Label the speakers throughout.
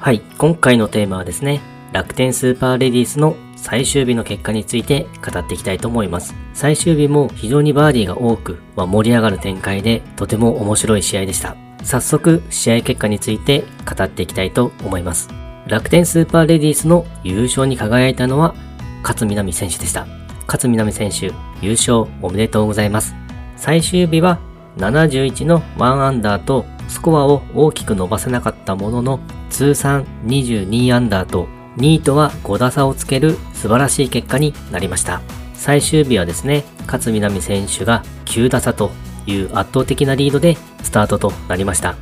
Speaker 1: はい、今回のテーマはですね、楽天スーパーレディースの最終日の結果について語っていきたいと思います。最終日も非常にバーディーが多く、まあ、盛り上がる展開でとても面白い試合でした。早速、試合結果について語っていきたいと思います。楽天スーパーレディースの優勝に輝いたのは勝みなみ選手でした。勝みなみ選手、優勝おめでとうございます。最終日は71の1アンダーとスコアを大きく伸ばせなかったものの通算22アンダーと2位とは5打差をつける素晴らしい結果になりました。最終日はですね、勝みなみ選手が9打差という圧倒的なリードでスタートとなりました。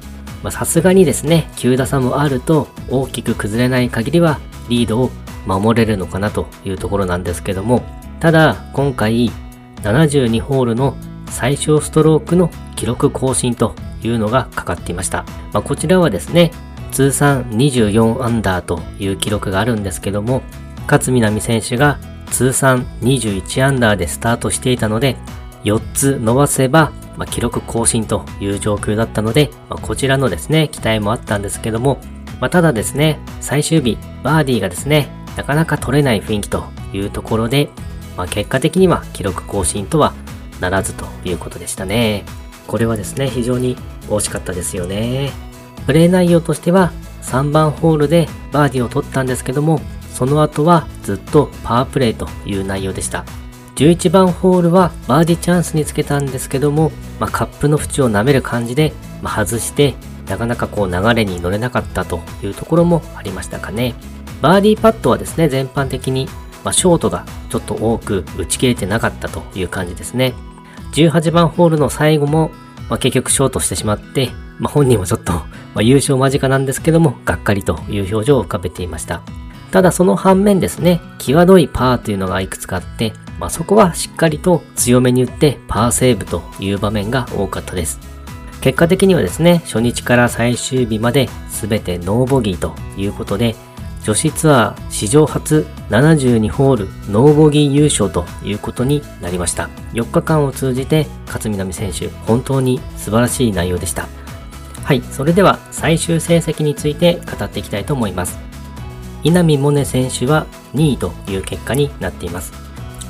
Speaker 1: さすがにですね、9打差もあると大きく崩れない限りはリードを守れるのかなというところなんですけども、ただ今回72ホールの最小ストロークの記録更新というのがかかっていました。まあ、こちらはですね、通算24アンダーという記録があるんですけども、勝みなみ選手が通算21アンダーでスタートしていたので、4つ伸ばせば、まあ、記録更新という状況だったので、まあ、こちらのですね、期待もあったんですけども、まあ、ただですね、最終日、バーディーがですね、なかなか取れない雰囲気というところで、まあ、結果的には記録更新とはならずということでしたね。これはですね、非常に惜しかったですよね。プレイ内容としては3番ホールでバーディーを取ったんですけども、その後はずっとパワープレイという内容でした。11番ホールはバーディーチャンスにつけたんですけども、まあ、カップの縁を舐める感じで、外して、なかなかこう流れに乗れなかったというところもありましたかね。バーディーパットはですね、全般的に、まあ、ショートがちょっと多く打ち切れてなかったという感じですね。18番ホールの最後も、まあ、結局ショートしてしまって、まあ、本人はちょっと、まあ、優勝間近なんですけども、がっかりという表情を浮かべていました。ただその反面ですね、際どいパーというのがいくつかあって、まあ、そこはしっかりと強めに打ってパーセーブという場面が多かったです。結果的にはですね、初日から最終日まで全てノーボギーということで、女子ツアー史上初72ホールノーボギー優勝ということになりました。4日間を通じて勝みなみ選手、本当に素晴らしい内容でした。はい、それでは最終成績について語っていきたいと思います。稲見萌寧選手は2位という結果になっています。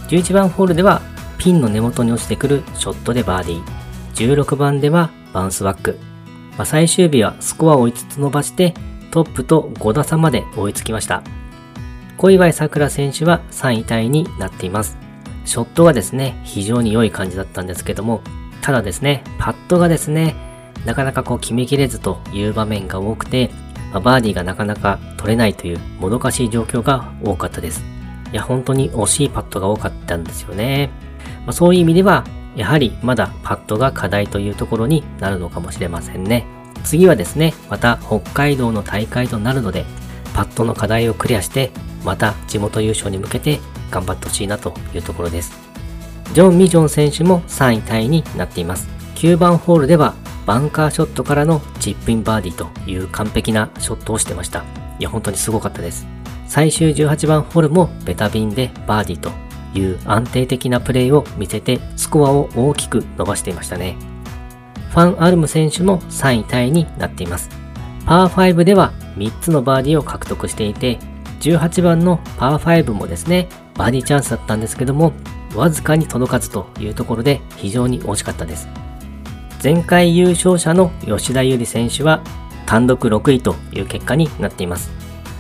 Speaker 1: 11番ホールではピンの根元に落ちてくるショットでバーディー。16番ではバウンスバック。まあ、最終日はスコアを5つ伸ばしてトップと5打差まで追いつきました。小祝さくら選手は3位タイになっています。ショットがですね、非常に良い感じだったんですけども、ただですね、パットがですね、なかなかこう決めきれずという場面が多くて、まあ、バーディーがなかなか取れないというもどかしい状況が多かったです。いや、本当に惜しいパットが多かったんですよね。まあ、そういう意味では、やはりまだパットが課題というところになるのかもしれませんね。次はですね、また北海道の大会となるので、パットの課題をクリアして、また地元優勝に向けて頑張ってほしいなというところです。ジョン・ミジョン選手も3位タイになっています。9番ホールではバンカーショットからのチップインバーディーという完璧なショットをしてました。いや、本当にすごかったです。最終18番ホールもベタビンでバーディーという安定的なプレーを見せてスコアを大きく伸ばしていましたね。ファン・アルム選手も3位タイになっています。パー5では3つのバーディーを獲得していて、18番のパー5もですね、バーディーチャンスだったんですけども、わずかに届かずというところで非常に惜しかったです。前回優勝者の吉田優利選手は単独6位という結果になっています。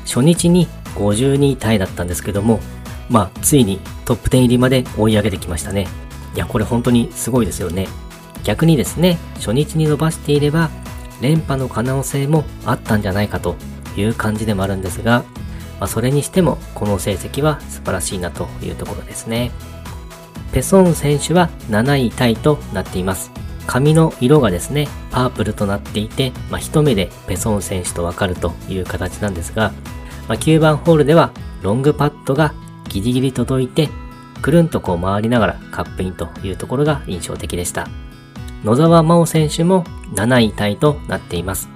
Speaker 1: 初日に52位タイだったんですけども、まあ、ついにトップ10入りまで追い上げてきましたね。いや、これ本当にすごいですよね。逆にですね、初日に伸ばしていれば、連覇の可能性もあったんじゃないかという感じでもあるんですが、まあ、それにしてもこの成績は素晴らしいなというところですね。ペソン選手は7位タイとなっています。髪の色がですね、パープルとなっていて、まあ、一目でペソン選手とわかるという形なんですが、まあ、9番ホールではロングパットがギリギリ届いて、くるんとこう回りながらカップインというところが印象的でした。野沢真央選手も7位タイとなっています。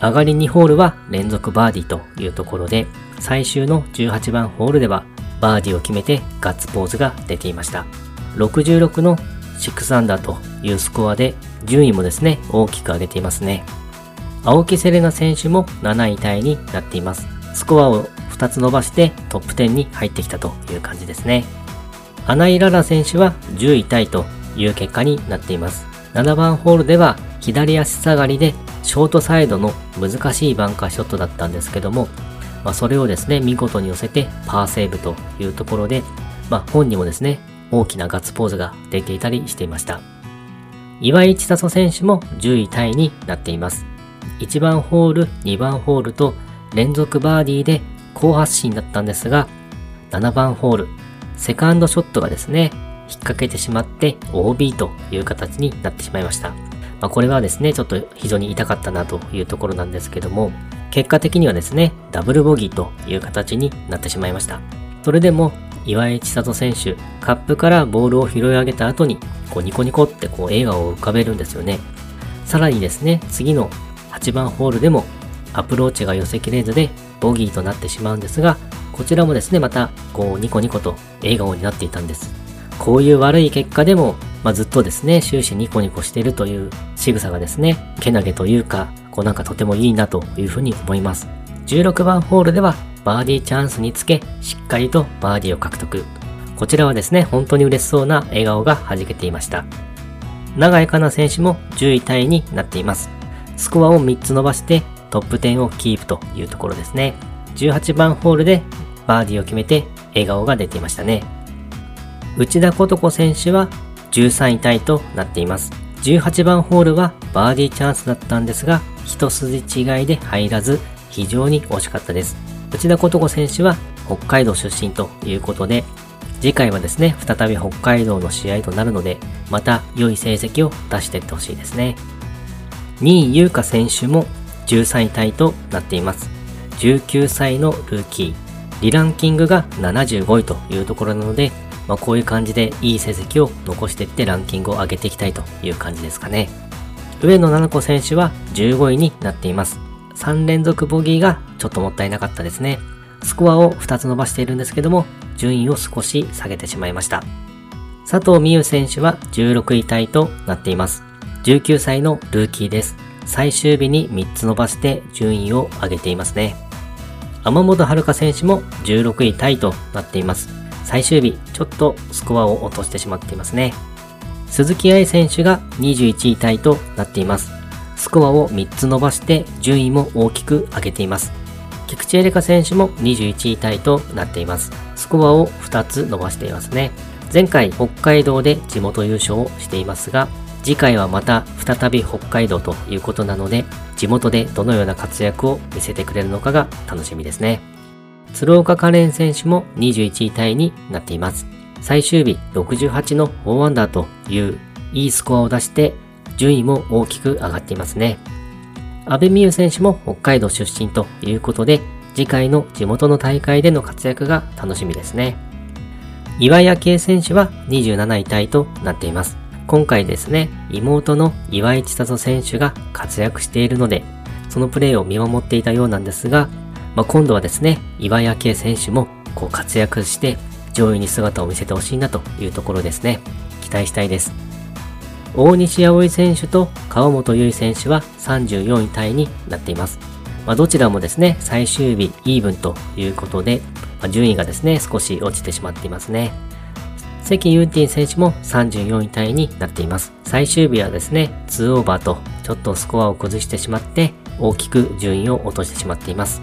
Speaker 1: 上がり2ホールは連続バーディーというところで、最終の18番ホールではバーディーを決めてガッツポーズが出ていました。66の6アンダーというスコアで順位もですね、大きく上げていますね。青木セレナ選手も7位タイになっています。スコアを2つ伸ばしてトップ10に入ってきたという感じですね。穴井ララ選手は10位タイという結果になっています。7番ホールでは左足下がりでショートサイドの難しいバンカーショットだったんですけども、まあ、それをですね、見事に寄せてパーセーブというところで、まあ、本人もですね、大きなガッツポーズが出ていたりしていました。岩井千里選手も10位タイになっています。1番ホール、2番ホールと連続バーディーで好発進だったんですが、7番ホール、セカンドショットがですね、引っ掛けてしまって OB という形になってしまいました。まあ、これはですね、ちょっと非常に痛かったなというところなんですけども、結果的にはですね、ダブルボギーという形になってしまいました。それでも、岩井千里選手、カップからボールを拾い上げた後に、こうニコニコってこう笑顔を浮かべるんですよね。さらにですね、次の8番ホールでもアプローチが寄せきれずでボギーとなってしまうんですが、こちらもですね、またこうニコニコと笑顔になっていたんです。こういう悪い結果でも、まあ、ずっとですね、終始ニコニコしているという仕草がですね、けなげというか、こうなんかとてもいいなというふうに思います。16番ホールではバーディーチャンスにつけ、しっかりとバーディーを獲得。こちらはですね、本当に嬉しそうな笑顔が弾けていました。長井香奈選手も10位タイになっています。スコアを3つ伸ばしてトップ10をキープというところですね。18番ホールでバーディーを決めて笑顔が出ていましたね。内田琴子選手は13位タイとなっています。18番ホールはバーディーチャンスだったんですが、一筋違いで入らず、非常に惜しかったです。内田琴子選手は北海道出身ということで、次回はですね、再び北海道の試合となるので、また良い成績を出していってほしいですね。2位優香選手も13位タイとなっています。19歳のルーキー。リランキングが75位というところなので、まあ、こういう感じでいい成績を残していってランキングを上げていきたいという感じですかね。上野菜々子選手は15位になっています。3連続ボギーがちょっともったいなかったですね。スコアを2つ伸ばしているんですけども、順位を少し下げてしまいました。佐藤美優選手は16位タイとなっています。19歳のルーキーです。最終日に3つ伸ばして順位を上げていますね。天本遥選手も16位タイとなっています。最終日、ちょっとスコアを落としてしまっていますね。鈴木愛選手が21位タイとなっています。スコアを3つ伸ばして順位も大きく上げています。菊池エレカ選手も21位タイとなっています。スコアを2つ伸ばしていますね。前回北海道で地元優勝をしていますが、次回はまた再び北海道ということなので、地元でどのような活躍を見せてくれるのかが楽しみですね。鶴岡カレン選手も21位タイになっています。最終日68の4アンダーといういいスコアを出して順位も大きく上がっていますね。阿部美優選手も北海道出身ということで次回の地元の大会での活躍が楽しみですね。岩井明恵選手は27位タイとなっています。今回ですね、妹の岩井千里選手が活躍しているので、そのプレーを見守っていたようなんですが、まあ、今度はですね、岩井明恵選手もこう活躍して上位に姿を見せてほしいなというところですね。期待したいです。大西葵選手と川本優衣選手は34位タイになっています。まあ、どちらもですね、最終日イーブンということで、まあ、順位がですね、少し落ちてしまっていますね。関ユーティン選手も34位タイになっています。最終日はですね、2オーバーとちょっとスコアを崩してしまって、大きく順位を落としてしまっています。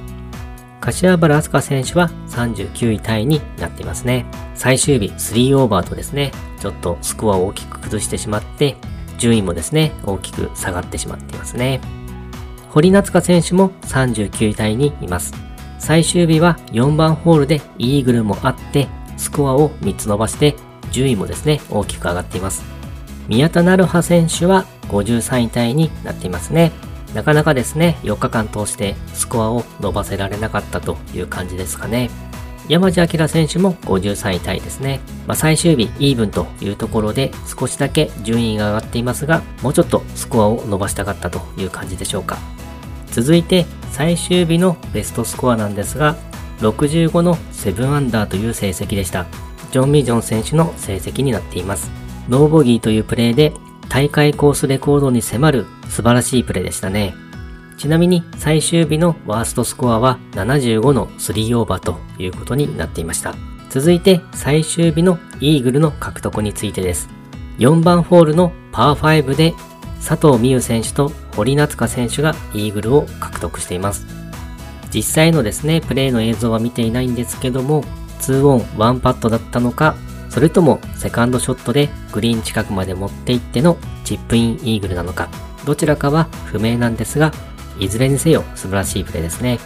Speaker 1: 柏原明日香選手は39位タイになっていますね。最終日3オーバーとですね、ちょっとスコアを大きく崩してしまって、順位もですね、大きく下がってしまっていますね。堀夏香選手も39位タイにいます。最終日は4番ホールでイーグルもあって、スコアを3つ伸ばして順位もですね、大きく上がっています。宮田成葉選手は53位タイになっていますね。なかなかですね、4日間通してスコアを伸ばせられなかったという感じですかね。山地明選手も53位タイですね。まあ、最終日イーブンというところで少しだけ順位が上がっていますが、もうちょっとスコアを伸ばしたかったという感じでしょうか。続いて最終日のベストスコアなんですが、65の7アンダーという成績でした。ジョン・ミジョン選手の成績になっています。ノーボギーというプレーで大会コースレコードに迫る素晴らしいプレーでしたね。ちなみに最終日のワーストスコアは75の3オーバーということになっていました。続いて最終日のイーグルの獲得についてです。4番ホールのパー5で佐藤美優選手と堀夏香選手がイーグルを獲得しています。実際のですね、プレイの映像は見ていないんですけども、2オン1パットだったのか、それともセカンドショットでグリーン近くまで持っていってのチップインイーグルなのか、どちらかは不明なんですが、いずれにせよ素晴らしいプレーですね。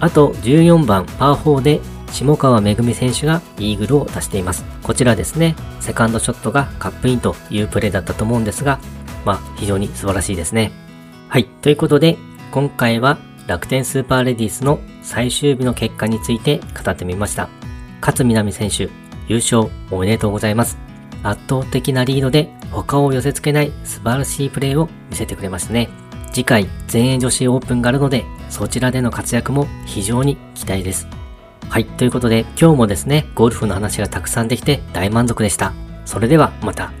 Speaker 1: あと14番パー4で下川めぐみ選手がイーグルを出しています。こちらですね、セカンドショットがカップインというプレーだったと思うんですが、まあ非常に素晴らしいですね。はい、ということで今回は楽天スーパーレディースの最終日の結果について語ってみました。勝みなみ選手、優勝おめでとうございます。圧倒的なリードで他を寄せ付けない素晴らしいプレーを見せてくれましたね。次回、全英女子オープンがあるので、そちらでの活躍も非常に期待です。はい、ということで今日もですね、ゴルフの話がたくさんできて大満足でした。それではまた。